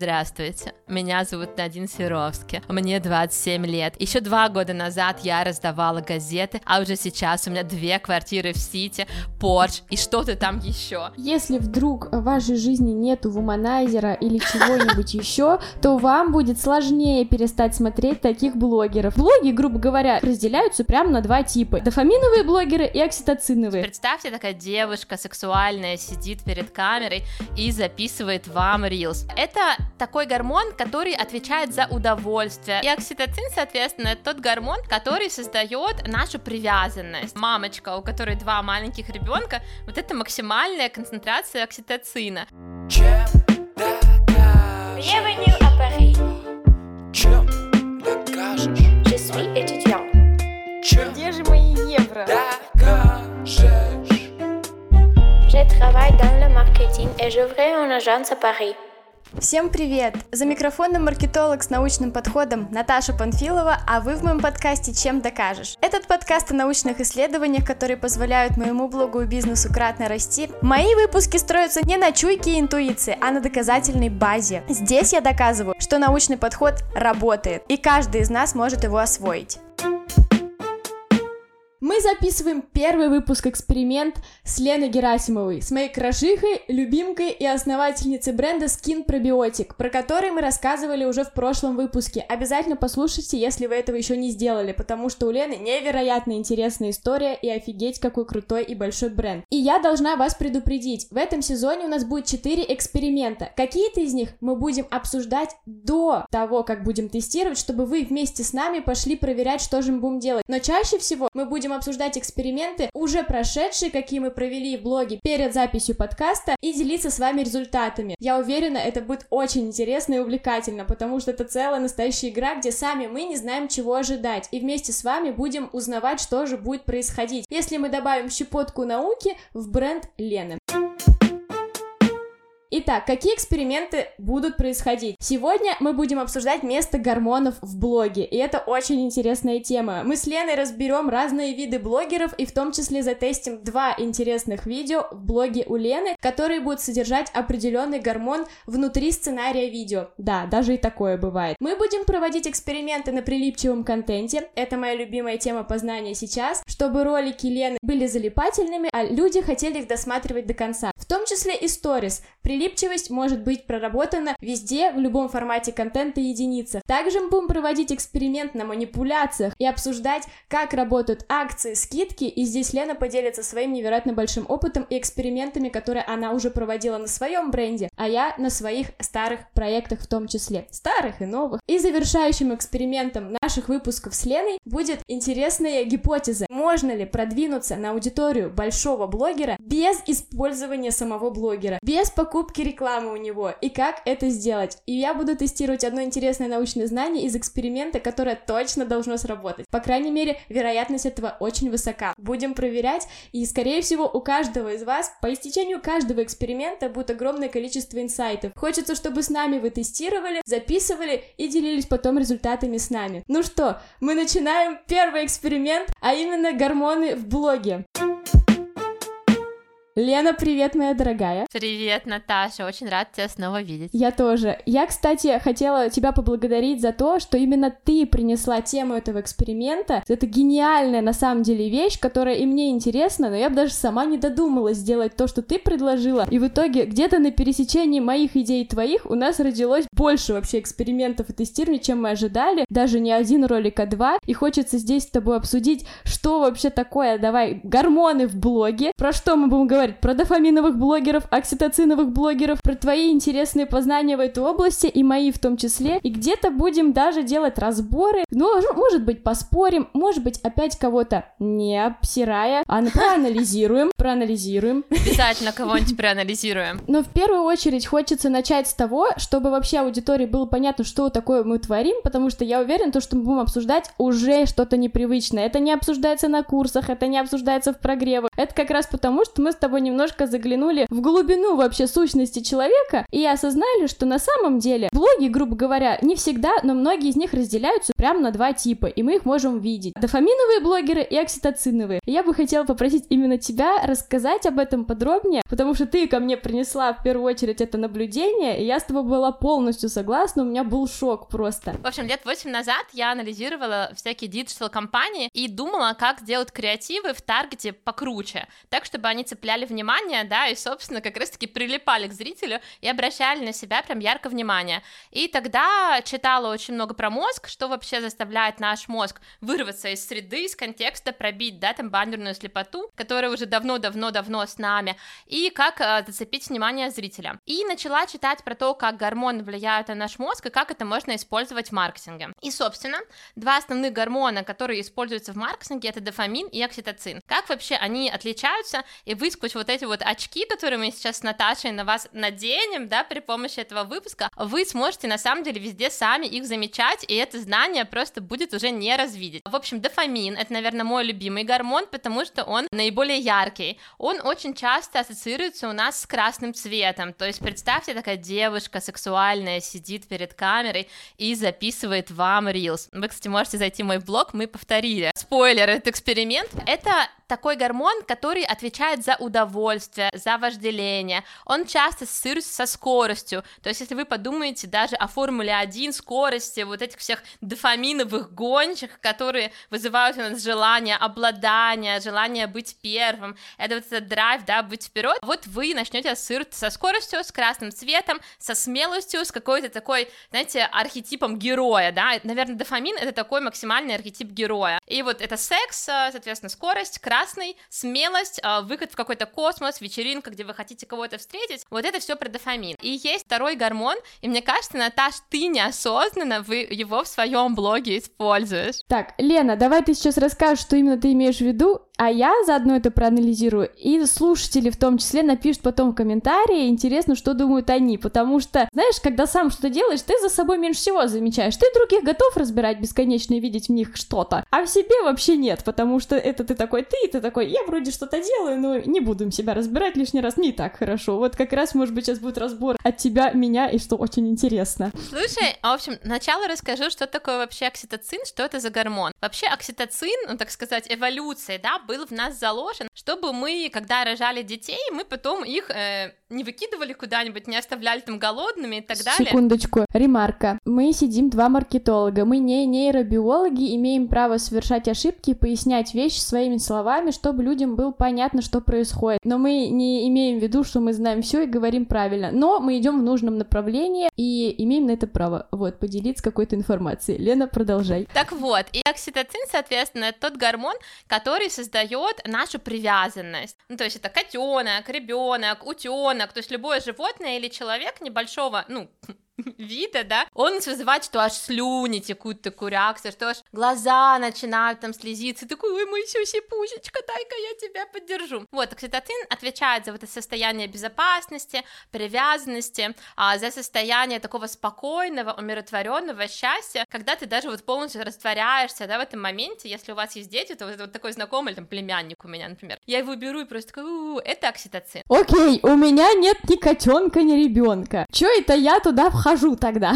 Здравствуйте, меня зовут Надин Серовский, мне 27 лет. Еще два года назад я раздавала газеты, а уже сейчас у меня две квартиры в Сити, Порш и что-то там еще. Если вдруг в вашей жизни нету вуманайзера или чего-нибудь еще, то вам будет сложнее перестать смотреть таких блогеров. Блоги, грубо говоря, разделяются прямо на два типа. Дофаминовые блогеры и окситоциновые. Представьте, такая девушка сексуальная сидит перед камерой и записывает вам рилс. Это такой гормон, который отвечает за удовольствие. И окситоцин, соответственно, это тот гормон, который создает нашу привязанность. Мамочка, у которой два маленьких ребенка, вот это максимальная концентрация окситоцина. Bienvenue à Paris. Чем докажешь? Je suis étudiant. Чем Где же мои евро? докажешь? Je travaille dans le marketing et j'ouvrais une agence à Paris. Всем привет! За микрофоном маркетолог с научным подходом Наташа Панфилова, а вы в моем подкасте «Чем докажешь?». Этот подкаст о научных исследованиях, которые позволяют моему блогу и бизнесу кратно расти. Мои выпуски строятся не на чуйке и интуиции, а на доказательной базе. Здесь я доказываю, что научный подход работает, и каждый из нас может его освоить. Записываем первый выпуск «Эксперимент» с Леной Герасимовой, с моей крошихой, любимкой и основательницей бренда Skin Probiotic, про который мы рассказывали уже в прошлом выпуске. Обязательно послушайте, если вы этого еще не сделали, потому что у Лены невероятно интересная история и офигеть какой крутой и большой бренд. И я должна вас предупредить, в этом сезоне у нас будет 4 эксперимента. Какие-то из них мы будем обсуждать до того, как будем тестировать, чтобы вы вместе с нами пошли проверять, что же мы будем делать. Но чаще всего мы будем обсуждать эксперименты, уже прошедшие, какие мы провели в блоге перед записью подкаста, и делиться с вами результатами. Я уверена, это будет очень интересно и увлекательно, потому что это целая настоящая игра, где сами мы не знаем, чего ожидать, и вместе с вами будем узнавать, что же будет происходить, если мы добавим щепотку науки в бренд Лены. Итак, какие эксперименты будут происходить? Сегодня мы будем обсуждать место гормонов в блоге, и это очень интересная тема. Мы с Леной разберем разные виды блогеров и в том числе затестим два интересных видео в блоге у Лены, которые будут содержать определенный гормон внутри сценария видео. Да, даже и такое бывает. Мы будем проводить эксперименты на прилипчивом контенте, это моя любимая тема познания сейчас, чтобы ролики Лены были залипательными, а люди хотели их досматривать до конца. В том числе и сторис. Прилипчивость может быть проработана везде, в любом формате контента и единицах. Также мы будем проводить эксперимент на манипуляциях и обсуждать, как работают акции, скидки, и здесь Лена поделится своим невероятно большим опытом и экспериментами, которые она уже проводила на своем бренде, а я на своих старых проектах в том числе, старых и новых. И завершающим экспериментом наших выпусков с Леной будет интересная гипотеза. Можно ли продвинуться на аудиторию большого блогера без использования самого блогера, без покупки рекламы у него, и как это сделать. И я буду тестировать одно интересное научное знание из эксперимента, которое точно должно сработать. По крайней мере, вероятность этого очень высока. Будем проверять, и, скорее всего, у каждого из вас по истечению каждого эксперимента будет огромное количество инсайтов. Хочется, чтобы с нами вы тестировали, записывали и делились потом результатами с нами. Ну что, мы начинаем первый эксперимент, а именно гормоны в блоге. Лена, привет, моя дорогая. Привет, Наташа, очень рад тебя снова видеть. Я тоже. Я, кстати, хотела тебя поблагодарить за то, что именно ты принесла тему этого эксперимента. Это гениальная, на самом деле, вещь, которая и мне интересна, но я бы даже сама не додумалась сделать то, что ты предложила. И в итоге, где-то на пересечении моих идей и твоих у нас родилось больше вообще экспериментов и тестирований, чем мы ожидали. Даже не один ролик, а два. И хочется здесь с тобой обсудить, что вообще такое, давай, гормоны в блоге, про что мы будем говорить, про дофаминовых блогеров, окситоциновых блогеров, про твои интересные познания в этой области и мои в том числе. И где-то будем даже делать разборы. Ну, может быть, поспорим, может быть, опять кого-то не обсирая, а ну, проанализируем, проанализируем. Обязательно кого-нибудь проанализируем. Но в первую очередь хочется начать с того, чтобы вообще аудитории было понятно, что такое мы творим, потому что я уверен, то, что мы будем обсуждать уже что-то непривычное. Это не обсуждается на курсах, это не обсуждается в прогревах. Это как раз потому, что мы с тобой бы немножко заглянули в глубину вообще сущности человека и осознали, что на самом деле блоги, грубо говоря, не всегда, но многие из них разделяются прямо на два типа, и мы их можем видеть. Дофаминовые блогеры и окситоциновые. Я бы хотела попросить именно тебя рассказать об этом подробнее, потому что ты ко мне принесла в первую очередь это наблюдение, и я с тобой была полностью согласна, у меня был шок просто. В общем, лет 8 назад я анализировала всякие digital-кампании и думала, как сделать креативы в таргете покруче, так, чтобы они цепляли внимание, да, и, собственно, как раз-таки прилипали к зрителю и обращали на себя прям ярко внимание. И тогда читала очень много про мозг, что вообще заставляет наш мозг вырваться из среды, из контекста, пробить, да, там баннерную слепоту, которая уже давно-давно-давно с нами, и как э, зацепить внимание зрителя. И начала читать про то, как гормоны влияют на наш мозг и как это можно использовать в маркетинге. И, собственно, два основных гормона, которые используются в маркетинге, это дофамин и окситоцин. Как вообще они отличаются, и вы вот эти вот очки, которые мы сейчас с Наташей на вас наденем, да, при помощи этого выпуска, вы сможете на самом деле везде сами их замечать, и это знание просто будет уже не развидеть. В общем, дофамин — это, наверное, мой любимый гормон, потому что он наиболее яркий. Он очень часто ассоциируется у нас с красным цветом, то есть представьте, такая девушка сексуальная сидит перед камерой и записывает вам рилс. Вы, кстати, можете зайти в мой блог, мы повторили. Спойлер, этот эксперимент. Это такой гормон, который отвечает за удовольствие, за вожделение. Он часто ассоциируется со скоростью. То есть, если вы подумаете даже о Формуле 1, скорости, вот этих всех дофаминовых гонщик, которые вызывают у нас желание обладания, желание быть первым, это вот этот драйв, да, быть вперед, вот вы начнете ассоциировать со скоростью, с красным цветом, со смелостью, с какой-то такой, знаете, архетипом героя, да, наверное, дофамин это такой максимальный архетип героя. И вот это секс, соответственно, скорость, красный, смелость, а, выход в какой-то космос, вечеринка, где вы хотите кого-то встретить, вот это все про дофамин. И есть второй гормон, и мне кажется, Наташ, ты неосознанно вы его в своем блоге используешь. Так, Лена, давай ты сейчас расскажешь, что именно ты имеешь в виду, а я заодно это проанализирую, и слушатели в том числе напишут потом в комментарии, интересно, что думают они, потому что, знаешь, когда сам что-то делаешь, ты за собой меньше всего замечаешь, ты других готов разбирать бесконечно и видеть в них что-то, а в себе вообще нет, потому что это ты такой ты, и ты такой, я вроде что-то делаю, но не будем себя разбирать лишний раз, не так хорошо, вот как раз, может быть, сейчас будет разбор от тебя, меня, и что очень интересно. Слушай, в общем, сначала расскажу, что такое вообще окситоцин, что это за гормон. Вообще окситоцин, ну, так сказать, эволюция, да, был в нас заложен, чтобы мы, когда рожали детей, мы потом их э, не выкидывали куда-нибудь, не оставляли там голодными и так далее. Секундочку, ремарка. Мы сидим два маркетолога, мы не нейробиологи, имеем право совершать ошибки пояснять вещи своими словами, чтобы людям было понятно, что происходит. Но мы не имеем в виду, что мы знаем все и говорим правильно. Но мы идем в нужном направлении и имеем на это право. Вот, поделиться какой-то информацией. Лена, продолжай. Так вот, и окситоцин, соответственно, это тот гормон, который создает нашу привязанность. Ну, то есть это котенок, ребенок, утенок, то есть любое животное или человек небольшого, ну, вида, да, он вызывает, что аж слюни текут, такую реакцию, что аж глаза начинают там слезиться, такой, ой, мой сюси-пусечка, дай-ка я тебя поддержу. Вот, окситоцин отвечает за вот это состояние безопасности, привязанности, а, за состояние такого спокойного, умиротворенного счастья, когда ты даже вот полностью растворяешься, да, в этом моменте, если у вас есть дети, то вот, вот такой знакомый, там, племянник у меня, например, я его беру и просто такой, у-у-у, это окситоцин. Окей, у меня нет ни котенка, ни ребенка. Чё это я туда вхожу тогда?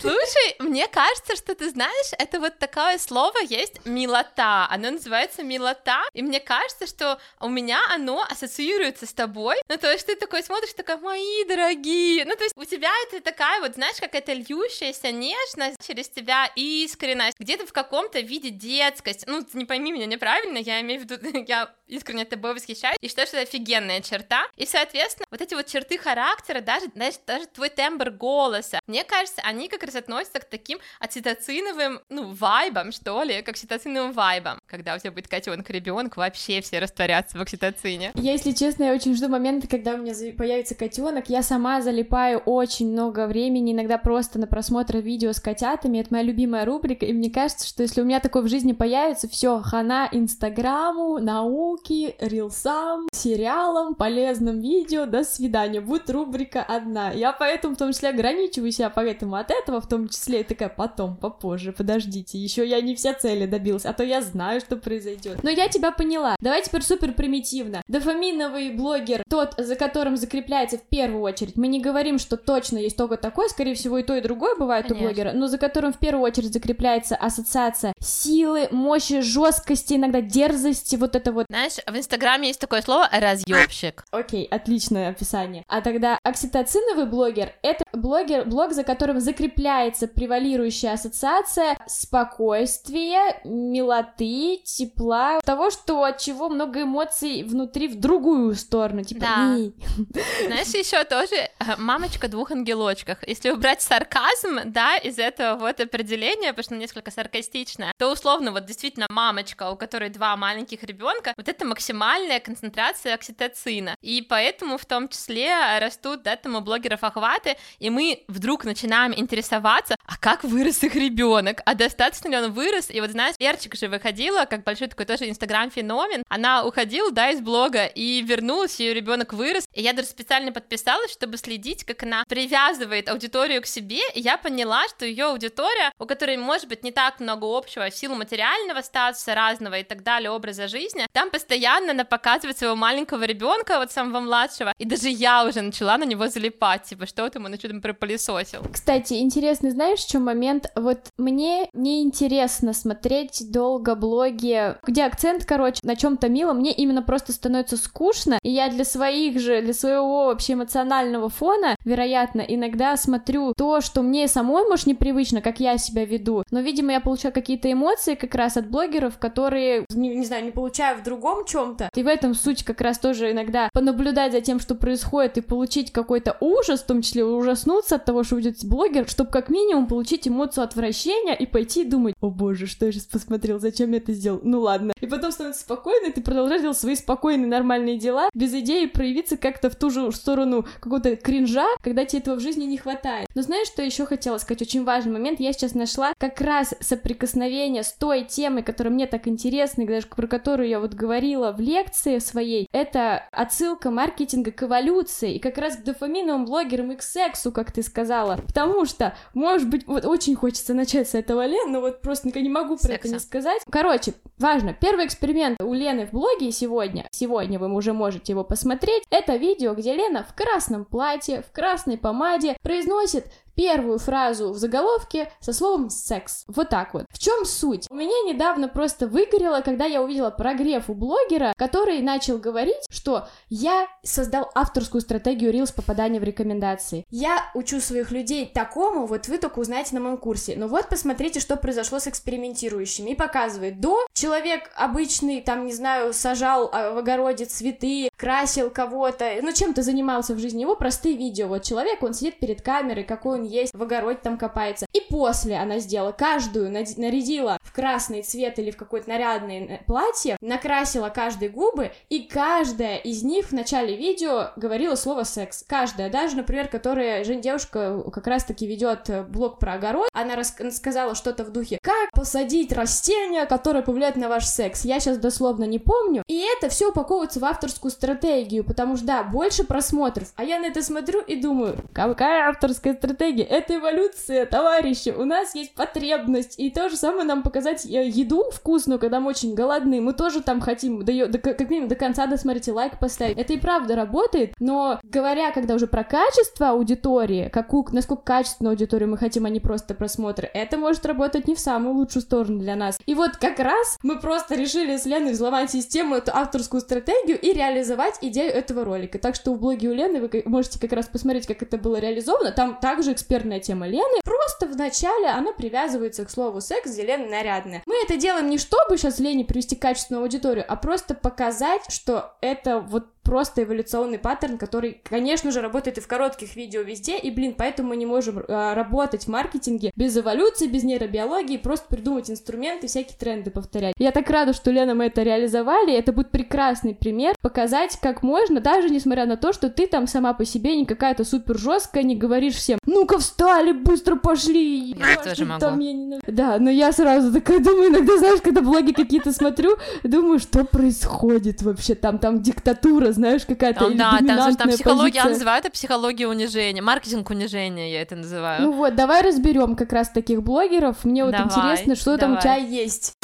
Слушай, мне кажется, что ты знаешь, это вот такое слово есть милота, оно называется милота, и мне кажется, что у меня оно ассоциируется с тобой, ну то есть ты такой смотришь, такая, мои дорогие, ну то есть у тебя это такая вот, знаешь, как это льющаяся нежность через тебя искренность, где-то в каком-то виде детскость, ну не пойми меня неправильно, я имею в виду, я искренне тобой восхищаюсь. И считаю, что это офигенная черта, и соответственно вот эти вот черты характера, даже, даже, даже твой тембр голоса, мне кажется, они как раз относятся к таким окситоциновым, ну, вайбам, что ли, к окситоциновым вайбам. Когда у тебя будет котенок, ребенок, вообще все растворятся в окситоцине. Я, если честно, я очень жду момента, когда у меня появится котенок. Я сама залипаю очень много времени, иногда просто на просмотр видео с котятами. Это моя любимая рубрика, и мне кажется, что если у меня такое в жизни появится, все, хана Инстаграму, науки, рилсам, сериалам, полезным видео, до свидания. Будет рубрика одна. Я поэтому в том числе ограничиваю себя поэтому от этого, в том числе и такая потом, попозже, подождите, еще я не все цели добилась, а то я знаю, что произойдет. Но я тебя поняла. Давай теперь супер примитивно. Дофаминовый блогер, тот, за которым закрепляется в первую очередь. Мы не говорим, что точно есть только такой, скорее всего, и то, и другое бывает Конечно. у блогера, но за которым в первую очередь закрепляется ассоциация силы, мощи, жесткости, иногда дерзости, вот это вот. Знаешь, в Инстаграме есть такое слово разъебщик. Окей, отличное описание. А тогда окситоциновый блогер — это блогер, блог, за которым закрепляется превалирующая ассоциация спокойствия, милоты, тепла, того, что от чего много эмоций внутри в другую сторону, типа Да. «Эй». Знаешь, еще тоже э, мамочка двух ангелочках. Если убрать сарказм, да, из этого вот определения, потому что несколько саркастичное, то условно вот действительно мамочка, у которой два маленьких ребенка, вот это максимальная концентрация окситоцина. И поэтому в том числе растут, да, там у блогеров охваты, и мы вдруг начинаем интересоваться, а как вырос их ребенок, а достаточно ли он вырос, и вот знаешь, Лерчик же выходила, как большой такой тоже инстаграм-феномен, она уходила, да, из блога, и вернулась, ее ребенок вырос, и я даже специально подписалась, чтобы следить, как она привязывает аудиторию к себе, и я поняла, что ее аудитория, у которой, может быть, не так много общего силу материального статуса разного и так далее, образа жизни, там постоянно она показывает своего маленького ребенка, вот самого младшего, и даже я уже начала на него залипать, типа, что там он что-то пропылесосил. Кстати, интересно, знаешь, чем момент? Вот мне неинтересно смотреть долго блоги, где акцент, короче, на чем-то милом. Мне именно просто становится скучно, и я для своих же, для своего вообще эмоционального фона, вероятно, иногда смотрю то, что мне самой, может, непривычно, как я себя веду, но, видимо, я получаю какие-то эмоции как раз от блогеров, которые, не, не знаю, не получаю в другом чем-то. И в этом суть как раз тоже иногда понаблюдать за тем, что происходит, и получить какой-то ужас, в том числе ужаснуться от того, что идет блогер, чтобы как минимум получить эмоцию отвращения и пойти думать, о боже, что я сейчас посмотрел, зачем я это сделал, ну ладно. И потом становится спокойно, и ты продолжаешь делать свои спокойные нормальные дела, без идеи проявиться как-то в ту же сторону какого-то кринжа, когда тебе этого в жизни не хватает. Но знаешь, что еще хотела сказать? Очень важный момент. Я сейчас нашла как раз соприкосновение с той темой, которая мне так интересна, и даже про которую я вот говорила в лекции своей. Это отсылка маркетинга к эволюции и как раз к дофаминовым блогерам и к сексу, как ты сказала. Потому что, может быть, вот очень хочется начать с этого, Лен, но вот просто не могу про это Секса. не сказать. Короче, важно, первый эксперимент у Лены в блоге сегодня, сегодня вы уже можете его посмотреть, это видео, где Лена в красном платье, в красной помаде произносит первую фразу в заголовке со словом «секс». Вот так вот. В чем суть? У меня недавно просто выгорело, когда я увидела прогрев у блогера, который начал говорить, что я создал авторскую стратегию Reels попадания в рекомендации. Я учу своих людей такому, вот вы только узнаете на моем курсе. Но вот посмотрите, что произошло с экспериментирующими. И показывает, до человек обычный, там, не знаю, сажал а, в огороде цветы, красил кого-то, ну, чем-то занимался в жизни. Его простые видео. Вот человек, он сидит перед камерой, какой он есть, в огороде там копается. И после она сделала каждую, нарядила в красный цвет или в какое-то нарядное э, платье, накрасила каждой губы, и каждая из них в начале видео говорила слово секс. Каждая, даже, например, которая, Жень, девушка как раз-таки ведет э, блог про огород, она сказала что-то в духе, как посадить растение, которое повлияет на ваш секс. Я сейчас дословно не помню. И это все упаковывается в авторскую стратегию, потому что, да, больше просмотров. А я на это смотрю и думаю, какая авторская стратегия? Это эволюция, товарищи. У нас есть потребность. И то же самое нам показать э, еду вкусную, когда мы очень голодны. Мы тоже там хотим до, до- как минимум до конца досмотреть и лайк поставить. Это и правда работает, но говоря, когда уже про качество аудитории, какую, насколько качественную аудиторию мы хотим, а не просто просмотр, это может работать не в самую лучшую сторону для нас. И вот как раз мы просто решили с Леной взломать систему, эту авторскую стратегию и реализовать идею этого ролика. Так что в блоге у Лены вы можете как раз посмотреть, как это было реализовано. Там также экспертная тема Лены. Просто вначале она привязывается к слову секс, где Лена нарядная. Мы это делаем не чтобы сейчас Лене привести качественную аудиторию, а просто показать, что это вот просто эволюционный паттерн, который, конечно же, работает и в коротких видео везде, и, блин, поэтому мы не можем э, работать в маркетинге без эволюции, без нейробиологии, просто придумать инструменты, всякие тренды повторять. Я так рада, что, Лена, мы это реализовали, это будет прекрасный пример, показать, как можно, даже несмотря на то, что ты там сама по себе не какая-то супер жесткая, не говоришь всем, ну-ка встали, быстро пошли. Я тоже могу. там я не Да, но я сразу такая думаю, иногда, знаешь, когда блоги какие-то смотрю, думаю, что происходит вообще там, там диктатура, знаешь, какая-то да, там, слушай, там психология, я называю это психология унижения, маркетинг унижения, я это называю. Ну вот, давай разберем как раз таких блогеров. Мне вот Давай, интересно, что там у давай. тебя есть.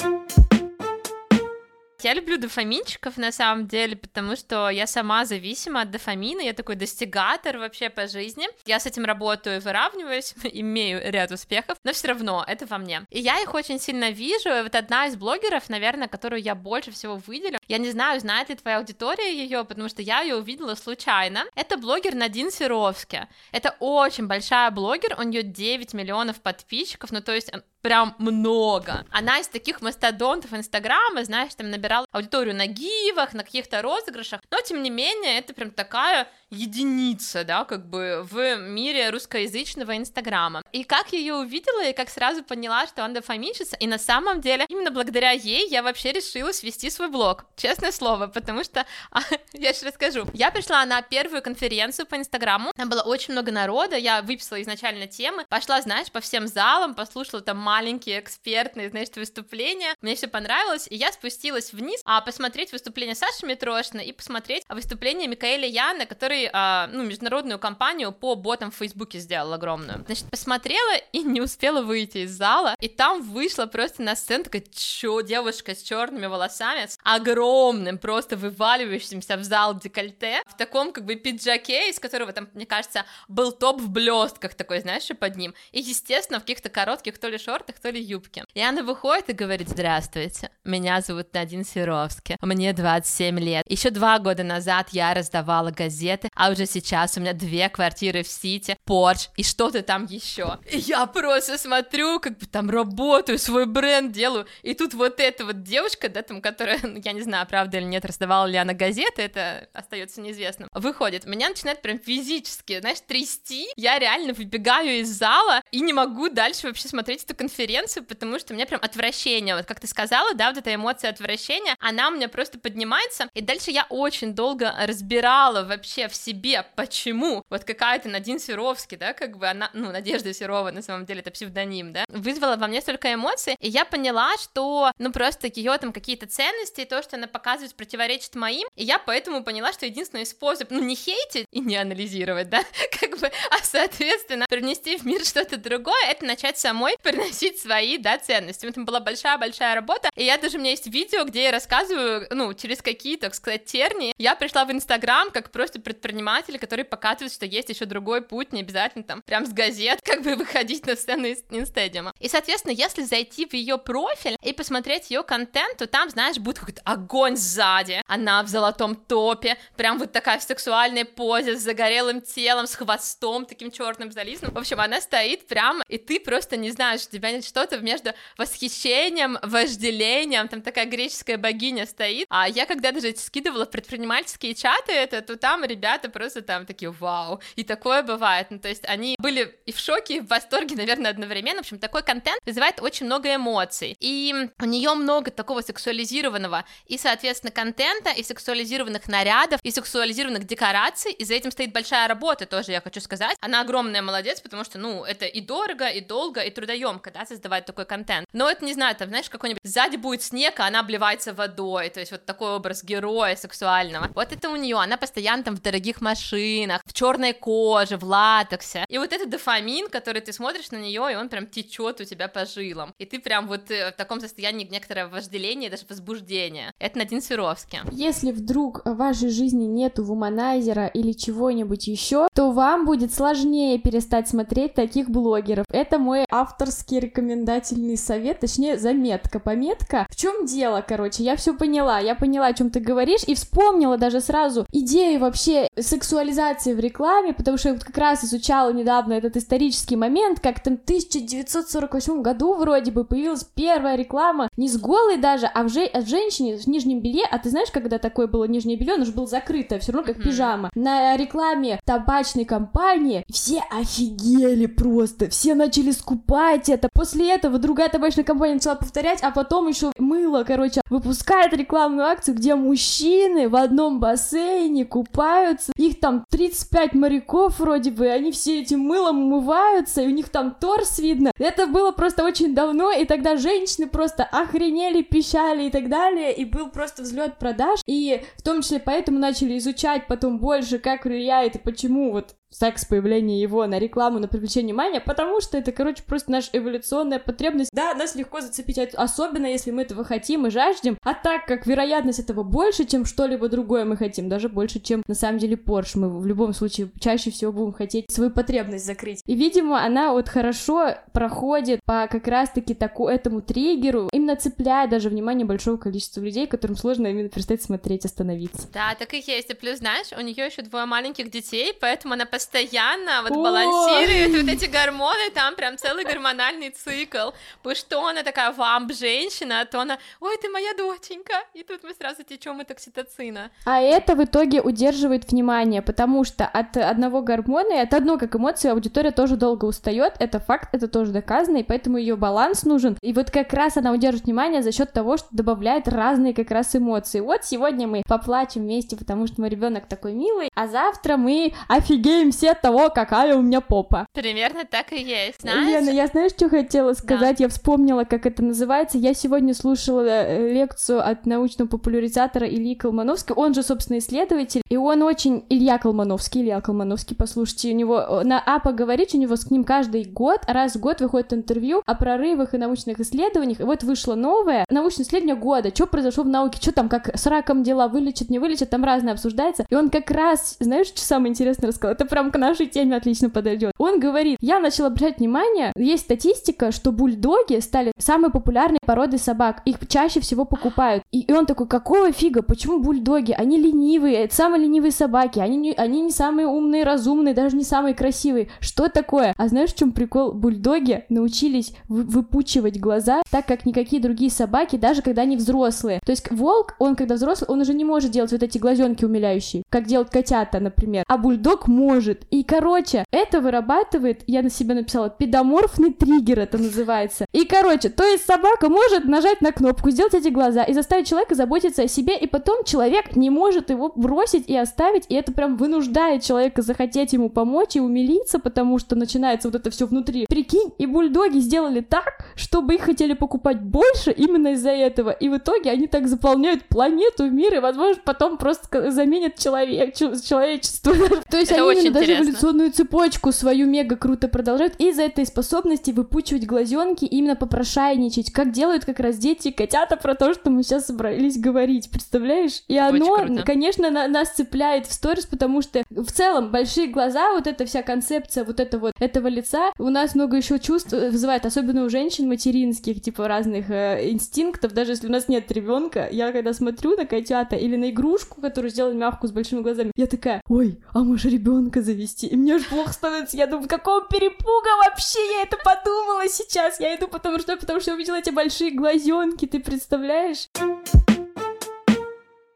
Я люблю дофаминчиков на самом деле, потому что я сама зависима от дофамина, я такой достигатор вообще по жизни. Я с этим работаю, выравниваюсь, имею ряд успехов, но все равно это во мне. И я их очень сильно вижу, и вот одна из блогеров, наверное, которую я больше всего выделю, я не знаю, знает ли твоя аудитория ее, потому что я ее увидела случайно. Это блогер Надин Серовски. Это очень большая блогер, у нее 9 миллионов подписчиков, ну то есть прям много. Она из таких мастодонтов Инстаграма, знаешь, там набирала аудиторию на гивах, на каких-то розыгрышах, но тем не менее это прям такая единица, да, как бы в мире русскоязычного Инстаграма. И как я ее увидела, и как сразу поняла, что она дофаминщица, и на самом деле именно благодаря ей я вообще решила свести свой блог, честное слово, потому что, а, я сейчас расскажу, я пришла на первую конференцию по Инстаграму, там было очень много народа, я выписала изначально темы, пошла, знаешь, по всем залам, послушала там маленькие экспертные, значит, выступления, мне все понравилось, и я спустилась вниз, а посмотреть выступление Саши Митрошина и посмотреть выступление Микаэля Яна, который, а, ну, международную кампанию по ботам в Фейсбуке сделал огромную. Значит, посмотрела и не успела выйти из зала, и там вышла просто на сцену такая, чё, девушка с черными волосами, с огромным, просто вываливающимся в зал декольте, в таком, как бы, пиджаке, из которого там, мне кажется, был топ в блестках такой, знаешь, под ним, и, естественно, в каких-то коротких то ли шортах, шортах, то ли юбке. И она выходит и говорит, здравствуйте, меня зовут Надин Серовский, мне 27 лет. Еще два года назад я раздавала газеты, а уже сейчас у меня две квартиры в Сити, Порш и что-то там еще. И я просто смотрю, как бы там работаю, свой бренд делаю, и тут вот эта вот девушка, да, там, которая, я не знаю, правда или нет, раздавала ли она газеты, это остается неизвестным, выходит, меня начинает прям физически, знаешь, трясти, я реально выбегаю из зала и не могу дальше вообще смотреть эту конференцию, потому что у меня прям отвращение, вот как ты сказала, да, вот эта эмоция отвращения, она у меня просто поднимается, и дальше я очень долго разбирала вообще в себе, почему. Вот какая-то Надин Серовский, да, как бы она, ну, Надежда Серова, на самом деле, это псевдоним, да, вызвала во мне столько эмоций, и я поняла, что, ну, просто ее там какие-то ценности, и то, что она показывает, противоречит моим, и я поэтому поняла, что единственный способ, ну, не хейтить и не анализировать, да, как бы, а, соответственно, принести в мир что-то другое, это начать самой приносить доносить свои, да, ценности. Это была большая-большая работа, и я даже, у меня есть видео, где я рассказываю, ну, через какие, так сказать, тернии. Я пришла в Инстаграм как просто предприниматель, который показывает, что есть еще другой путь, не обязательно там прям с газет, как бы выходить на сцену Инстадиума. И, соответственно, если зайти в ее профиль и посмотреть ее контент, то там, знаешь, будет какой-то огонь сзади, она в золотом топе, прям вот такая в сексуальной позе, с загорелым телом, с хвостом таким черным зализанным. В общем, она стоит прям, и ты просто не знаешь, у тебя тебя что-то между восхищением, вожделением, там такая греческая богиня стоит, а я когда даже скидывала в предпринимательские чаты это, то там ребята просто там такие, вау, и такое бывает, ну то есть они были и в шоке, и в восторге, наверное, одновременно, в общем, такой контент вызывает очень много эмоций, и у нее много такого сексуализированного и, соответственно, контента, и сексуализированных нарядов, и сексуализированных декораций, и за этим стоит большая работа, тоже я хочу сказать, она огромная молодец, потому что, ну, это и дорого, и долго, и трудоемко, да, создавать такой контент. Но это, не знаю, там, знаешь, какой-нибудь сзади будет снег, а она обливается водой, то есть вот такой образ героя сексуального. Вот это у нее, она постоянно там в дорогих машинах, в черной коже, в латексе. И вот этот дофамин, который ты смотришь на нее, и он прям течет у тебя по жилам. И ты прям вот э, в таком состоянии некоторого вожделения, даже возбуждения. Это Надин Серовский. Если вдруг в вашей жизни нету вуманайзера или чего-нибудь еще, то вам будет сложнее перестать смотреть таких блогеров. Это мой авторский рекомендательный совет, точнее, заметка, пометка. В чем дело, короче, я все поняла, я поняла, о чем ты говоришь, и вспомнила даже сразу идею вообще сексуализации в рекламе, потому что я вот как раз изучала недавно этот исторический момент, как там в 1948 году вроде бы появилась первая реклама, не с голой даже, а в, же а в женщине в нижнем белье, а ты знаешь, когда такое было нижнее белье, оно же было закрытое, все равно как mm-hmm. пижама. На рекламе табачной компании все офигели просто, все начали скупать это, После этого другая табачная компания начала повторять, а потом еще мыло, короче, выпускает рекламную акцию, где мужчины в одном бассейне купаются, их там 35 моряков вроде бы, они все этим мылом умываются, и у них там торс видно. Это было просто очень давно, и тогда женщины просто охренели, пищали и так далее, и был просто взлет продаж, и в том числе поэтому начали изучать потом больше, как влияет и почему вот секс, появление его на рекламу, на привлечение внимания, потому что это, короче, просто наша эволюционная потребность. Да, нас легко зацепить, особенно если мы этого хотим и жаждем, а так как вероятность этого больше, чем что-либо другое мы хотим, даже больше, чем на самом деле Porsche, мы в любом случае чаще всего будем хотеть свою потребность закрыть. И, видимо, она вот хорошо проходит по как раз-таки таку, этому триггеру, именно цепляя даже внимание большого количества людей, которым сложно именно перестать смотреть, остановиться. Да, так и есть. И плюс, знаешь, у нее еще двое маленьких детей, поэтому она постоянно вот балансирует вот эти гормоны, там прям целый гормональный цикл. Потому что она такая вамп-женщина, а то она, ой, ты моя доченька, и тут мы сразу течем от окситоцина. А это в итоге удерживает внимание, потому что от одного гормона и от одной как эмоции аудитория тоже долго устает, это факт, это тоже доказано, и поэтому ее баланс нужен. И вот как раз она удерживает внимание за счет того, что добавляет разные как раз эмоции. Вот сегодня мы поплачем вместе, потому что мой ребенок такой милый, а завтра мы офигеем все от того, какая у меня попа. Примерно так и есть, знаешь? Лена, я знаешь, что хотела сказать? Да. Я вспомнила, как это называется. Я сегодня слушала э, лекцию от научного популяризатора Ильи Колмановского. Он же, собственно, исследователь, и он очень... Илья Колмановский, Илья Колмановский, послушайте, у него э, на А поговорить, у него с ним каждый год, раз в год выходит интервью о прорывах и научных исследованиях, и вот вышло новое научное исследование года, что произошло в науке, что там, как с раком дела, вылечат, не вылечат, там разное обсуждается, и он как раз, знаешь, что самое интересное рассказал? Это прям к нашей теме отлично подойдет. Он говорит, я начал обращать внимание, есть статистика, что бульдоги стали самой популярной породой собак, их чаще всего покупают. И, и он такой, какого фига, почему бульдоги? Они ленивые, это самые ленивые собаки, они не, они не самые умные, разумные, даже не самые красивые. Что такое? А знаешь, в чем прикол? Бульдоги научились вы, выпучивать глаза, так как никакие другие собаки, даже когда они взрослые. То есть волк, он когда взрослый, он уже не может делать вот эти глазенки умиляющие, как делают котята, например. А бульдог может. И, короче, это вырабатывает, я на себя написала, педоморфный триггер это называется. И, короче, то есть собака может нажать на кнопку, сделать эти глаза и заставить человека заботиться о себе, и потом человек не может его бросить и оставить, и это прям вынуждает человека захотеть ему помочь и умилиться, потому что начинается вот это все внутри. Прикинь, и бульдоги сделали так, чтобы их хотели покупать больше именно из-за этого, и в итоге они так заполняют планету, мир, и, возможно, потом просто заменят человек, человечество. То есть они именно даже эволюционную цепочку свою мега круто продолжают. Из-за этой способности выпучивать глазенки, именно попрошайничать, как делают как раз дети котята про то, что мы сейчас собрались говорить, представляешь? И оно, конечно, на нас цепляет в сторис, потому что в целом большие глаза, вот эта вся концепция вот это вот этого лица, у нас много еще чувств вызывает, особенно у женщин материнских, типа разных э, инстинктов, даже если у нас нет ребенка, я когда смотрю на котята или на игрушку, которую сделали мягкую с большими глазами, я такая, ой, а может ребенка завести? И мне же плохо становится, я думаю, какого перепуга вообще я это подумала сейчас? Я иду потому что, потому что увидела эти большие глазенки, ты представляешь?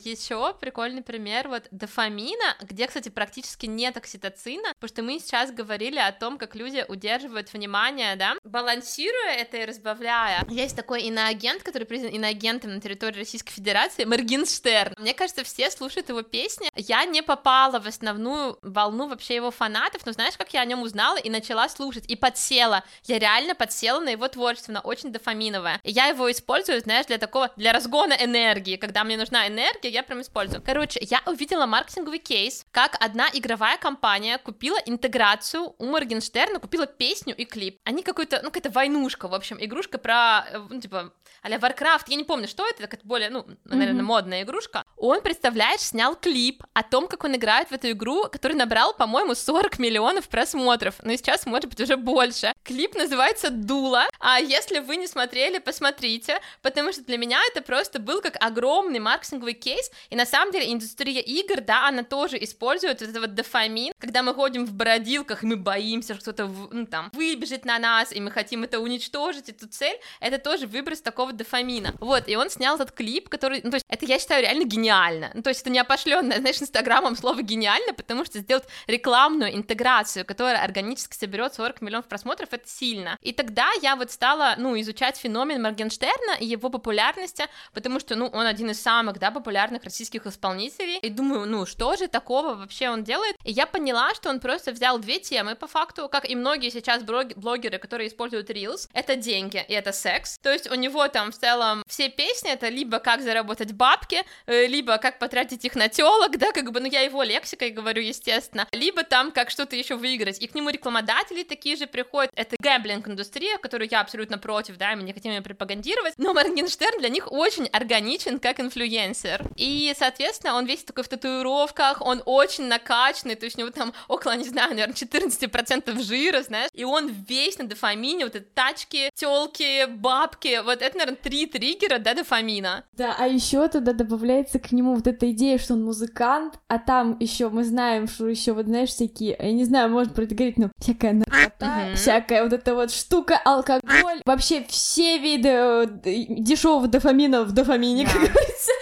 Еще прикольный пример вот дофамина, где, кстати, практически нет окситоцина, потому что мы сейчас говорили о том, как люди удерживают внимание, да, балансируя это и разбавляя. Есть такой иноагент, который признан иноагентом на территории Российской Федерации, Моргенштерн. Мне кажется, все слушают его песни. Я не попала в основную волну вообще его фанатов, но знаешь, как я о нем узнала и начала слушать, и подсела. Я реально подсела на его творчество, на очень дофаминовое. И я его использую, знаешь, для такого, для разгона энергии, когда мне нужна энергия, я прям использую. Короче, я увидела маркетинговый кейс, как одна игровая компания купила интеграцию у Моргенштерна, купила песню и клип. Они какой-то, ну, какая-то войнушка, в общем, игрушка про, э, ну, типа, а-ля Warcraft, я не помню, что это, так это более, ну, наверное, mm-hmm. модная игрушка. Он, представляешь, снял клип о том, как он играет в эту игру, который набрал, по-моему, 40 миллионов просмотров, но сейчас, может быть, уже больше. Клип называется «Дула», а если вы не смотрели, посмотрите, потому что для меня это просто был как огромный маркетинговый кейс, и на самом деле индустрия игр, да, она тоже использует вот этот вот дофамин, когда мы ходим в бородилках, и мы боимся, что кто-то, ну, там, выбежит на нас, и мы хотим это уничтожить, эту цель, это тоже выброс такого дофамина. Вот, и он снял этот клип, который, ну, то есть, это, я считаю, реально гениально. Ну, то есть, это не опошленное, знаешь, инстаграмом слово гениально, потому что сделать рекламную интеграцию, которая органически соберет 40 миллионов просмотров, это сильно. И тогда я вот стала, ну, изучать феномен Моргенштерна и его популярности, потому что, ну, он один из самых, да, популярных российских исполнителей, и думаю, ну, что же такого вообще он делает? И я поняла, что он просто взял две темы, по факту, как и многие сейчас блогеры, которые используют Reels, это деньги и это секс, то есть у него там в целом все песни это либо как заработать бабки, э, либо либо как потратить их на телок, да, как бы, ну, я его лексикой говорю, естественно, либо там как что-то еще выиграть. И к нему рекламодатели такие же приходят. Это гэмблинг-индустрия, которую я абсолютно против, да, мы не хотим ее пропагандировать, но Моргенштерн для них очень органичен как инфлюенсер. И, соответственно, он весь такой в татуировках, он очень накачанный, то есть у него там около, не знаю, наверное, 14% жира, знаешь, и он весь на дофамине, вот эти тачки, телки, бабки, вот это, наверное, три триггера, да, дофамина. Да, а еще туда добавляется к нему вот эта идея, что он музыкант, а там еще мы знаем, что еще вот знаешь всякие, я не знаю, может про это говорить, но всякая наркота, всякая вот эта вот штука, алкоголь, вообще все виды э, дешевого дофамина в дофамине, как говорится.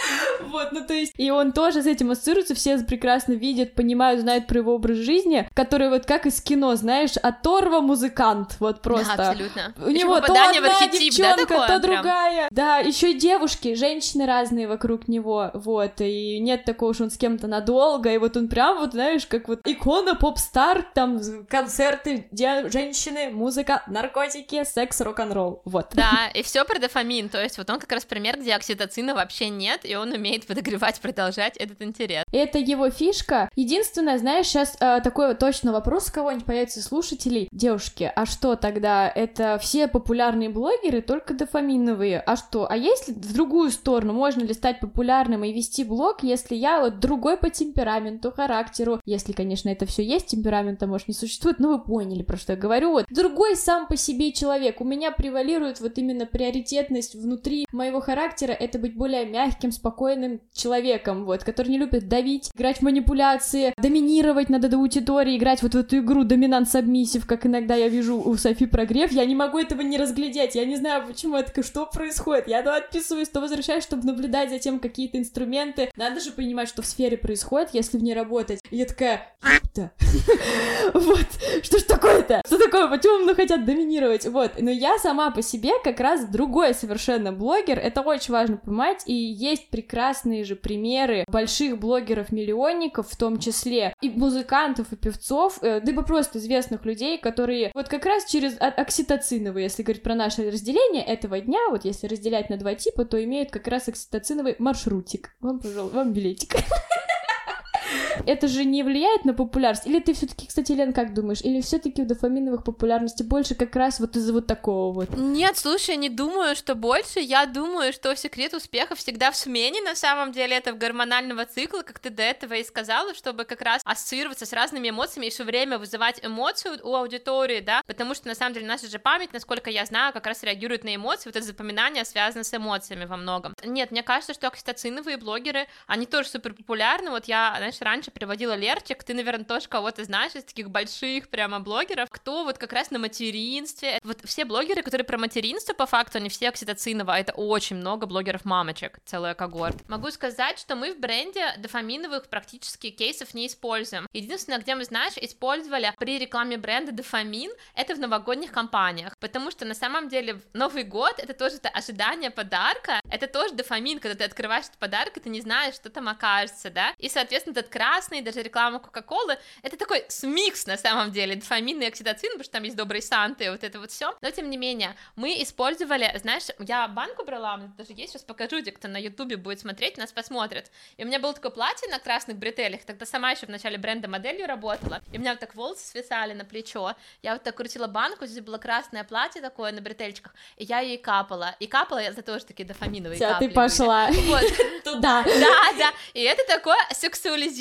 Вот, ну то есть, и он тоже с этим ассоциируется, все прекрасно видят, понимают, знают про его образ жизни, который вот как из кино, знаешь, оторва музыкант, вот просто. Да, абсолютно. У него то одна архетип, да, девчонка, такое то прям? другая. Да, еще и девушки, женщины разные вокруг него, вот, и нет такого, что он с кем-то надолго, и вот он прям вот, знаешь, как вот икона поп-стар, там концерты, женщины, музыка, наркотики, секс, рок-н-ролл, вот. Да, и все про дофамин, то есть вот он как раз пример, где окситоцина вообще нет, и он умеет подогревать, продолжать этот интерес. Это его фишка. Единственное, знаешь, сейчас такой вот точно вопрос у кого-нибудь появится слушателей. Девушки, а что тогда? Это все популярные блогеры, только дофаминовые. А что? А если в другую сторону, можно ли стать популярным и вести блог, если я вот другой по темпераменту, характеру, если, конечно, это все есть, темперамента, может, не существует, но вы поняли, про что я говорю. Вот другой сам по себе человек. У меня превалирует вот именно приоритетность внутри моего характера, это быть более мягким, спокойным человеком, вот, который не любит давить, играть в манипуляции, доминировать над аудиторией, играть вот в эту игру доминант-сабмиссив, как иногда я вижу у Софи Прогрев, я не могу этого не разглядеть, я не знаю, почему такая, что происходит, я то отписываюсь, то возвращаюсь, чтобы наблюдать за тем какие-то инструменты, надо же понимать, что в сфере происходит, если в ней работать, и я такая, «Ёпта». вот, что ж такое-то, что такое, почему мной хотят доминировать, вот, но я сама по себе как раз другой совершенно блогер, это очень важно понимать, и есть прекрасные же примеры больших блогеров-миллионников, в том числе и музыкантов, и певцов, э, да и просто известных людей, которые вот как раз через о- окситоциновые, если говорить про наше разделение этого дня, вот если разделять на два типа, то имеют как раз окситоциновый маршрутик. Вам, пожалуйста, вам билетик. Это же не влияет на популярность? Или ты все-таки, кстати, Лен, как думаешь? Или все-таки у дофаминовых популярности больше как раз вот из-за вот такого вот? Нет, слушай, не думаю, что больше. Я думаю, что секрет успеха всегда в смене. На самом деле это гормонального цикла, как ты до этого и сказала, чтобы как раз ассоциироваться с разными эмоциями и все время вызывать эмоцию у аудитории, да, потому что на самом деле наша же память, насколько я знаю, как раз реагирует на эмоции, вот это запоминание связано с эмоциями во многом. Нет, мне кажется, что окситоциновые блогеры, они тоже супер популярны. Вот я, знаешь, раньше приводила Лерчик, ты, наверное, тоже кого-то знаешь из таких больших прямо блогеров, кто вот как раз на материнстве. Вот все блогеры, которые про материнство, по факту, они все окситоциново, а это очень много блогеров-мамочек, целая когорт. Могу сказать, что мы в бренде дофаминовых практически кейсов не используем. Единственное, где мы, знаешь, использовали при рекламе бренда дофамин, это в новогодних кампаниях, потому что на самом деле Новый год это тоже это ожидание подарка, это тоже дофамин, когда ты открываешь этот подарок, и ты не знаешь, что там окажется, да, и, соответственно, этот красный, даже реклама Кока-Колы, это такой смикс на самом деле, дофамин и окситоцин, потому что там есть добрый Санта и вот это вот все, но тем не менее, мы использовали, знаешь, я банку брала, у меня даже есть, сейчас покажу, где кто на ютубе будет смотреть, нас посмотрит, и у меня было такое платье на красных бретелях, тогда сама еще в начале бренда моделью работала, и у меня вот так волосы свисали на плечо, я вот так крутила банку, здесь было красное платье такое на бретельчиках, и я ей капала, и капала я за тоже такие дофаминовые Вся, капли ты пошла. Вот, туда. да, да, и это такое сексуализированное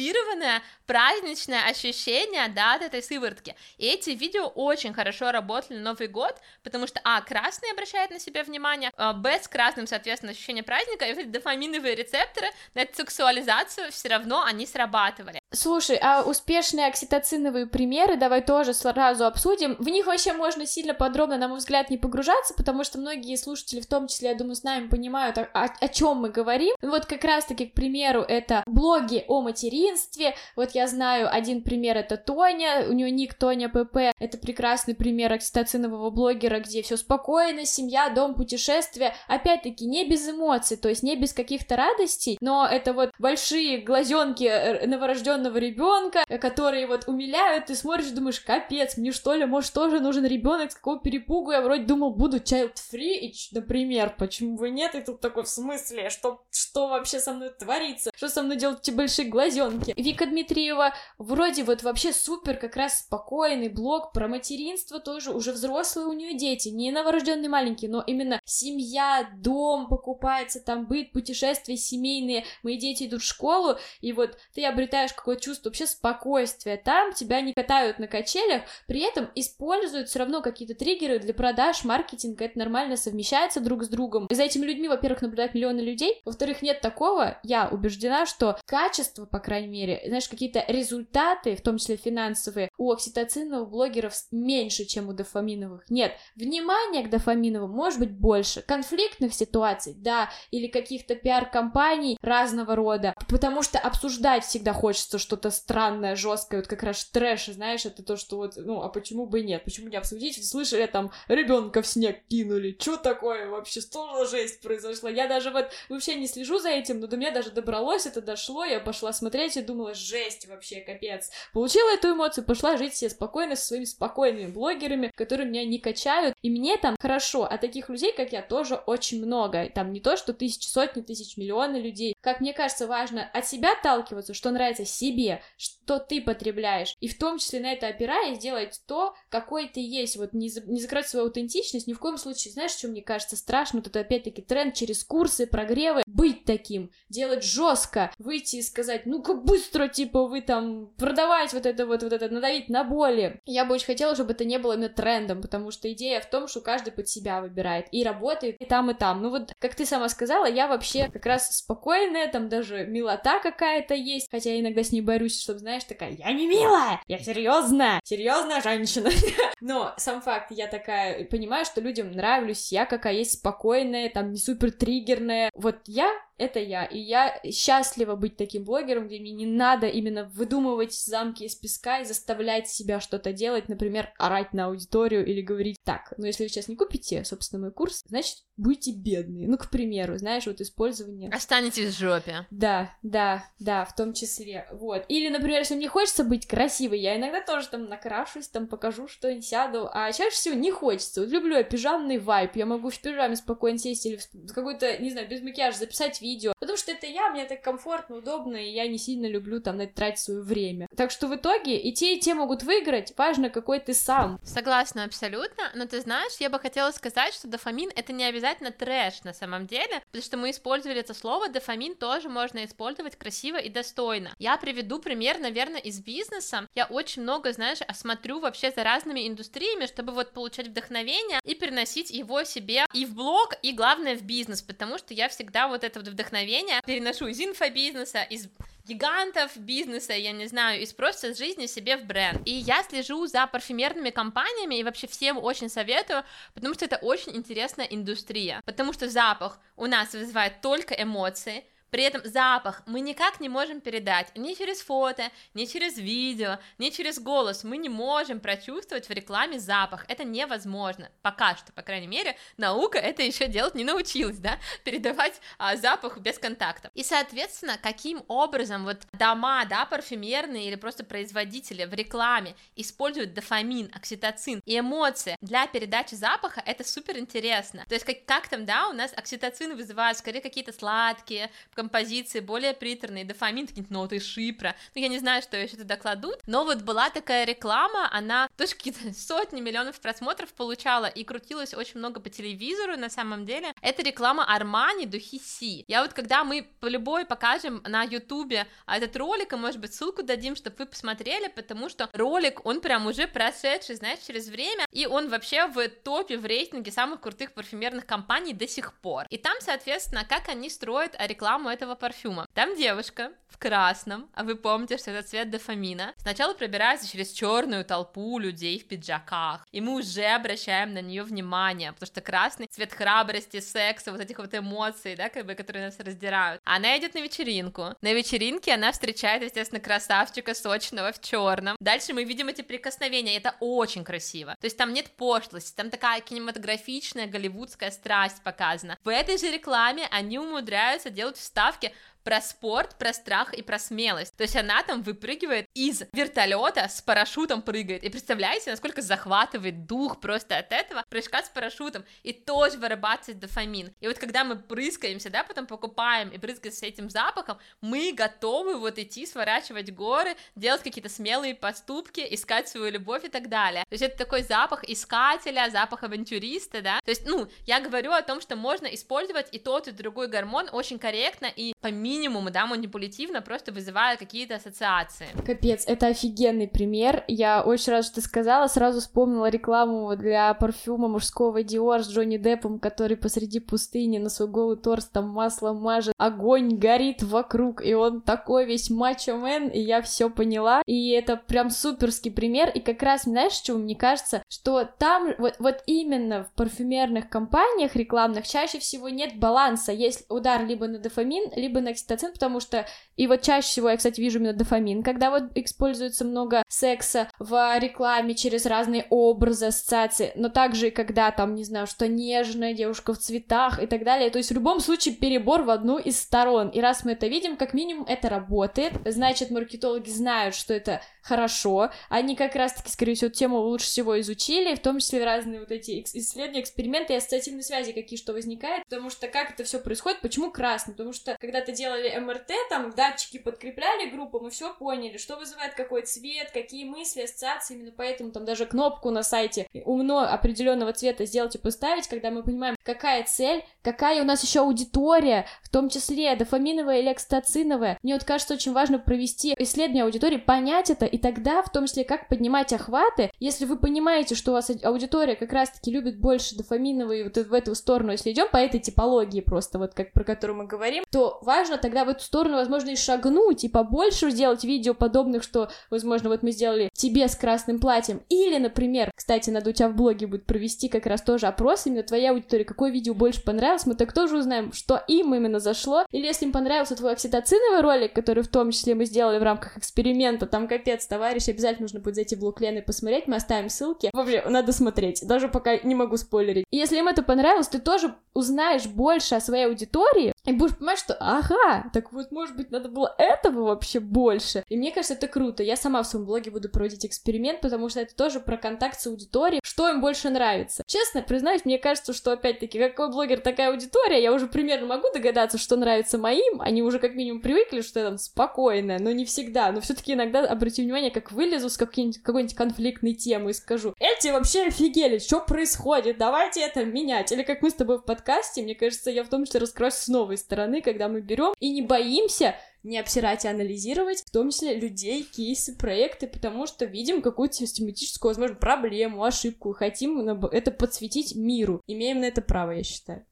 праздничное ощущение, да, от этой сыворотки. И эти видео очень хорошо работали на Новый год, потому что, а, красный обращает на себя внимание, а, б, с красным, соответственно, ощущение праздника, и вот эти дофаминовые рецепторы на эту сексуализацию все равно они срабатывали. Слушай, а успешные окситоциновые примеры давай тоже сразу обсудим. В них вообще можно сильно подробно, на мой взгляд, не погружаться, потому что многие слушатели, в том числе, я думаю, с нами понимают, о, о- о чем мы говорим. Вот как раз-таки, к примеру, это блоги о материнстве. Вот я знаю, один пример это Тоня, у нее ник Тоня ПП. Это прекрасный пример окситоцинового блогера, где все спокойно, семья, дом, путешествия. Опять-таки, не без эмоций, то есть не без каких-то радостей, но это вот большие глазенки новорожденного новорожденного ребенка, которые вот умиляют, ты смотришь, думаешь, капец, мне что ли, может, тоже нужен ребенок, с какого перепугу? Я вроде думал, буду child-free, и, например, почему бы нет, и тут такой, в смысле, что, что вообще со мной творится, что со мной делают эти большие глазенки. Вика Дмитриева вроде вот вообще супер, как раз спокойный блог про материнство тоже, уже взрослые у нее дети, не новорожденные маленькие, но именно семья, дом покупается, там быт, путешествия семейные, мои дети идут в школу, и вот ты обретаешь какое-то чувство вообще спокойствия. Там, тебя не катают на качелях, при этом используют все равно какие-то триггеры для продаж, маркетинга, это нормально совмещается друг с другом. И за этими людьми, во-первых, наблюдают миллионы людей, во-вторых, нет такого, я убеждена, что качество, по крайней мере, знаешь, какие-то результаты, в том числе финансовые, у окситоциновых блогеров меньше, чем у дофаминовых. Нет, внимание к дофаминовым может быть больше, конфликтных ситуаций, да, или каких-то пиар-компаний разного рода, потому что обсуждать всегда хочется что-то странное, жесткое, вот как раз трэш, знаешь, это то, что вот, ну, а почему бы нет, почему не обсудить, слышали, там, ребенка в снег кинули, что такое вообще, что за жесть произошла, я даже вот вообще не слежу за этим, но до меня даже добралось, это дошло, я пошла смотреть и думала, жесть вообще, капец, получила эту эмоцию, пошла жить себе спокойно со своими спокойными блогерами, которые меня не качают, и мне там хорошо, а таких людей, как я, тоже очень много, там не то, что тысячи, сотни тысяч, миллионы людей, как мне кажется, важно от себя отталкиваться, что нравится себе, что ты потребляешь, и в том числе на это опираясь, делать то, какой ты есть, вот не, за, не закрыть свою аутентичность, ни в коем случае, знаешь, что мне кажется страшно, вот это опять-таки тренд через курсы, прогревы, быть таким, делать жестко, выйти и сказать, ну-ка быстро, типа, вы там продавать вот это вот, вот это, надавить на боли. Я бы очень хотела, чтобы это не было именно трендом, потому что идея в том, что каждый под себя выбирает и работает и там, и там. Ну вот, как ты сама сказала, я вообще как раз спокойная, там даже милота какая-то есть, хотя я иногда с ней борюсь, чтобы, знаешь, такая, я не милая, я серьезная, серьезная женщина. Но сам факт, я такая понимаю, что людям нравлюсь, я какая есть спокойная, там не супер триггерная. Вот я это я. И я счастлива быть таким блогером, где мне не надо именно выдумывать замки из песка и заставлять себя что-то делать, например, орать на аудиторию или говорить так, ну если вы сейчас не купите, собственно, мой курс, значит, будете бедные. Ну, к примеру, знаешь, вот использование... Останетесь в жопе. Да, да, да, в том числе. Вот. Или, например, если мне хочется быть красивой, я иногда тоже там накрашусь, там покажу, что не сяду, а чаще всего не хочется. Вот люблю я пижамный вайп, я могу в пижаме спокойно сесть или какой-то, не знаю, без макияжа записать видео, потому что это я, мне так комфортно, удобно, и я не сильно люблю там на это тратить свое время. Так что в итоге и те, и те могут выиграть, важно, какой ты сам. Согласна абсолютно, но ты знаешь, я бы хотела сказать, что дофамин это не обязательно трэш на самом деле, потому что мы использовали это слово, дофамин тоже можно использовать красиво и достойно. Я приведу пример, наверное, из бизнеса. Я очень много, знаешь, осмотрю вообще за разными индустриями, чтобы вот получать вдохновение и переносить его себе и в блог, и главное в бизнес, потому что я всегда вот это вот вдохновение переношу из инфобизнеса, из гигантов бизнеса, я не знаю, из просто жизни себе в бренд. И я слежу за парфюмерными компаниями и вообще всем очень советую, потому что это очень интересная индустрия, потому что запах у нас вызывает только эмоции, при этом запах мы никак не можем передать ни через фото, ни через видео, ни через голос. Мы не можем прочувствовать в рекламе запах. Это невозможно. Пока что, по крайней мере, наука это еще делать не научилась, да, передавать а, запах без контакта. И, соответственно, каким образом вот дома, да, парфюмерные или просто производители в рекламе используют дофамин, окситоцин и эмоции для передачи запаха, это супер интересно. То есть как, как там, да, у нас окситоцин вызывает скорее какие-то сладкие, композиции более приторные, дофамин, какие-то ноты шипра, ну, я не знаю, что еще туда кладут, но вот была такая реклама, она тоже какие-то сотни миллионов просмотров получала и крутилась очень много по телевизору, на самом деле, это реклама Армани духи Си, я вот, когда мы по любой покажем на ютубе этот ролик, и, может быть, ссылку дадим, чтобы вы посмотрели, потому что ролик, он прям уже прошедший, знаешь, через время, и он вообще в топе, в рейтинге самых крутых парфюмерных компаний до сих пор, и там, соответственно, как они строят рекламу этого парфюма. Там девушка в красном, а вы помните, что это цвет дофамина, сначала пробирается через черную толпу людей в пиджаках, и мы уже обращаем на нее внимание, потому что красный цвет храбрости, секса, вот этих вот эмоций, да, как бы, которые нас раздирают. Она идет на вечеринку. На вечеринке она встречает, естественно, красавчика сочного в черном. Дальше мы видим эти прикосновения, это очень красиво. То есть там нет пошлости, там такая кинематографичная голливудская страсть показана. В этой же рекламе они умудряются делать вставки ставки, про спорт, про страх и про смелость. То есть она там выпрыгивает из вертолета с парашютом прыгает. И представляете, насколько захватывает дух просто от этого прыжка с парашютом. И тоже вырабатывает дофамин. И вот когда мы прыскаемся, да, потом покупаем и брызгаемся этим запахом, мы готовы вот идти сворачивать горы, делать какие-то смелые поступки, искать свою любовь и так далее. То есть это такой запах искателя, запах авантюриста, да. То есть, ну, я говорю о том, что можно использовать и тот, и другой гормон очень корректно и по минимуму, да, манипулятивно, просто вызывая какие-то ассоциации. Капец, это офигенный пример. Я очень рада, что ты сказала. Сразу вспомнила рекламу для парфюма мужского Dior с Джонни Деппом, который посреди пустыни на свой голый торс там масло мажет, огонь горит вокруг, и он такой весь мачо-мен, и я все поняла. И это прям суперский пример. И как раз, знаешь, что мне кажется, что там вот, вот именно в парфюмерных компаниях рекламных чаще всего нет баланса. Есть удар либо на дофамин, либо на окситоцин, потому что и вот чаще всего я, кстати, вижу именно дофамин, когда вот используется много секса в рекламе через разные образы, ассоциации, но также и когда там, не знаю, что нежная девушка в цветах и так далее. То есть в любом случае перебор в одну из сторон. И раз мы это видим, как минимум это работает, значит маркетологи знают, что это хорошо. Они как раз-таки, скорее всего, тему лучше всего изучили, в том числе разные вот эти исследования, эксперименты и ассоциативные связи, какие что возникают, потому что как это все происходит, почему красный? Потому что когда-то делали МРТ, там датчики подкрепляли группу, мы все поняли, что вызывает какой цвет, какие мысли, ассоциации, именно поэтому там даже кнопку на сайте умно определенного цвета сделать и поставить, когда мы понимаем, какая цель, какая у нас еще аудитория, в том числе дофаминовая или окситоциновая. Мне вот кажется очень важно провести исследование аудитории, понять это, и тогда, в том числе, как поднимать охваты, если вы понимаете, что у вас аудитория как раз-таки любит больше дофаминовые вот в эту сторону, если идем по этой типологии просто, вот как про которую мы говорим, то важно тогда в эту сторону, возможно, и шагнуть, и побольше сделать видео подобных, что, возможно, вот мы сделали тебе с красным платьем, или, например, кстати, надо у тебя в блоге будет провести как раз тоже опрос именно твоей аудитории, какое видео больше понравилось, мы так тоже узнаем, что им именно зашло, или если им понравился твой окситоциновый ролик, который в том числе мы сделали в рамках эксперимента, там капец, товарищ, обязательно нужно будет зайти в блог Лены посмотреть, мы оставим ссылки. Вообще, надо смотреть, даже пока не могу спойлерить. И если им это понравилось, ты тоже узнаешь больше о своей аудитории и будешь понимать, что ага, так вот, может быть, надо было этого вообще больше. И мне кажется, это круто. Я сама в своем блоге буду проводить эксперимент, потому что это тоже про контакт с аудиторией, что им больше нравится. Честно признаюсь, мне кажется, что опять-таки, какой блогер, такая аудитория, я уже примерно могу догадаться, что нравится моим, они уже как минимум привыкли, что я там спокойная, но не всегда, но все-таки иногда обрати внимание, как вылезу с какой-нибудь, какой-нибудь конфликтной темы и скажу, эти вообще офигели, что происходит, давайте это менять. Или как мы с тобой в подкасте, мне кажется, я в том числе раскроюсь с новой стороны, когда мы берем и не боимся не обсирать и анализировать, в том числе людей, кейсы, проекты, потому что видим какую-то систематическую, возможно, проблему, ошибку, и хотим это подсветить миру. Имеем на это право, я считаю.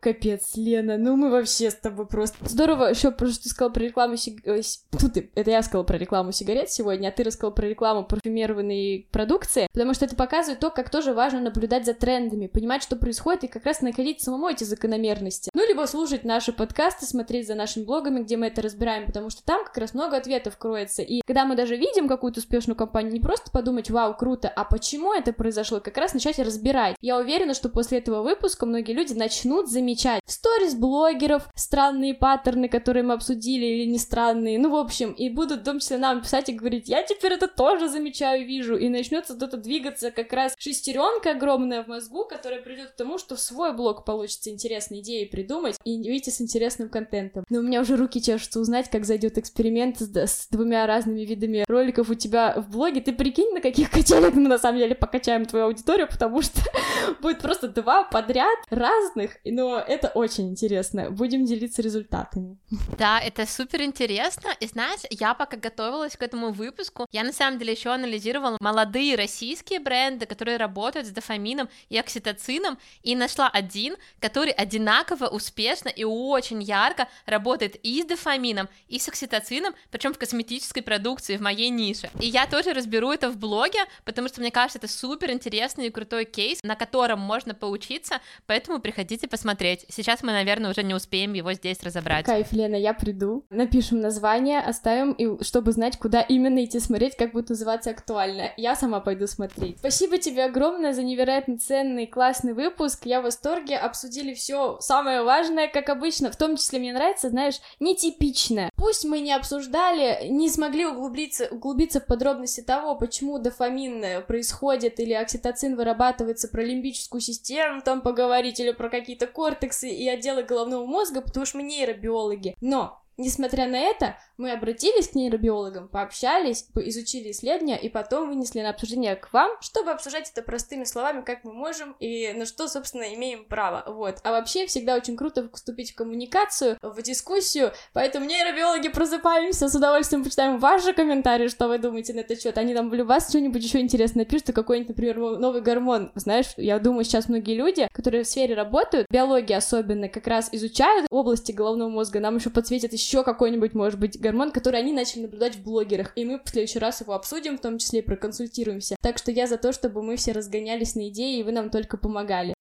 Капец, Лена, ну мы вообще с тобой просто... Здорово, еще просто ты сказала про рекламу сигарет... Тут это я сказала про рекламу сигарет сегодня, а ты рассказала про рекламу парфюмированной продукции, потому что это показывает то, как тоже важно наблюдать за трендами, понимать, что происходит, и как раз находить самому эти закономерности. Ну, либо слушать наши подкасты, смотреть за нашими блогами, где мы это разбираем, потому что там как раз много ответов кроется. И когда мы даже видим какую-то успешную компанию, не просто подумать, вау, круто, а почему это произошло, как раз начать разбирать. Я уверена, что после этого выпуска многие люди начнут замечать замечать сторис блогеров странные паттерны, которые мы обсудили или не странные, ну, в общем, и будут в том числе нам писать и говорить, я теперь это тоже замечаю, вижу, и начнется кто-то двигаться как раз шестеренка огромная в мозгу, которая придет к тому, что в свой блог получится интересные идеи придумать и выйти с интересным контентом. Но у меня уже руки чешутся узнать, как зайдет эксперимент с, с двумя разными видами роликов у тебя в блоге. Ты прикинь, на каких качелях мы на самом деле покачаем твою аудиторию, потому что будет просто два подряд разных, но это очень интересно. Будем делиться результатами. Да, это супер интересно. И знаешь, я пока готовилась к этому выпуску, я на самом деле еще анализировала молодые российские бренды, которые работают с дофамином и окситоцином, и нашла один, который одинаково успешно и очень ярко работает и с дофамином, и с окситоцином, причем в косметической продукции в моей нише. И я тоже разберу это в блоге, потому что мне кажется, это супер интересный и крутой кейс, на котором можно поучиться, поэтому приходите посмотреть. Посмотреть. Сейчас мы, наверное, уже не успеем его здесь разобрать. Кайф, Лена, я приду. Напишем название, оставим, и чтобы знать, куда именно идти смотреть, как будет называться актуально. Я сама пойду смотреть. Спасибо тебе огромное за невероятно ценный, классный выпуск. Я в восторге. Обсудили все самое важное, как обычно. В том числе мне нравится, знаешь, нетипичное. Пусть мы не обсуждали, не смогли углубиться, углубиться в подробности того, почему дофамин происходит или окситоцин вырабатывается про лимбическую систему, там поговорить, или про какие-то кортексы и отделы головного мозга, потому что мы нейробиологи. Но Несмотря на это, мы обратились к нейробиологам, пообщались, изучили исследования и потом вынесли на обсуждение к вам, чтобы обсуждать это простыми словами, как мы можем и на что, собственно, имеем право. Вот. А вообще всегда очень круто вступить в коммуникацию, в дискуссию, поэтому нейробиологи просыпаемся, с удовольствием почитаем ваши комментарии, что вы думаете на этот счет. Они там в вас что-нибудь еще интересное пишут, какой-нибудь, например, новый гормон. Знаешь, я думаю, сейчас многие люди, которые в сфере работают, биологии особенно, как раз изучают области головного мозга, нам еще подсветят еще еще какой-нибудь, может быть, гормон, который они начали наблюдать в блогерах, и мы в следующий раз его обсудим, в том числе и проконсультируемся. Так что я за то, чтобы мы все разгонялись на идеи, и вы нам только помогали.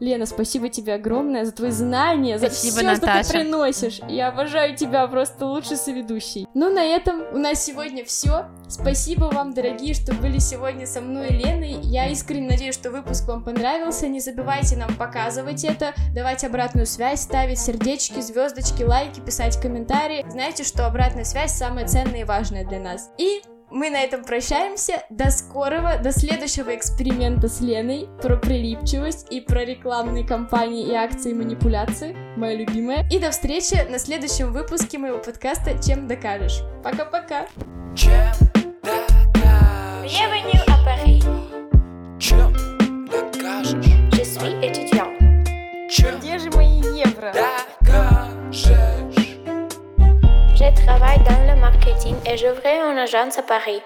Лена, спасибо тебе огромное за твои знания, за спасибо, все, Наташа. что ты приносишь. Я обожаю тебя, просто лучший соведущий. Ну, на этом у нас сегодня все. Спасибо вам, дорогие, что были сегодня со мной и Леной. Я искренне надеюсь, что выпуск вам понравился. Не забывайте нам показывать это, давать обратную связь, ставить сердечки, звездочки, лайки, писать комментарии. Знаете, что обратная связь самая ценная и важная для нас. И мы на этом прощаемся. До скорого, до следующего эксперимента с Леной про прилипчивость и про рекламные кампании и акции манипуляции, моя любимая. И до встречи на следующем выпуске моего подкаста «Чем докажешь». Пока-пока! Чем докажешь? Bienvenue à Paris. Чем докажешь? Je suis étudiant. Чем Где же мои евро? Travaille dans le marketing et j'ouvrais une agence à Paris.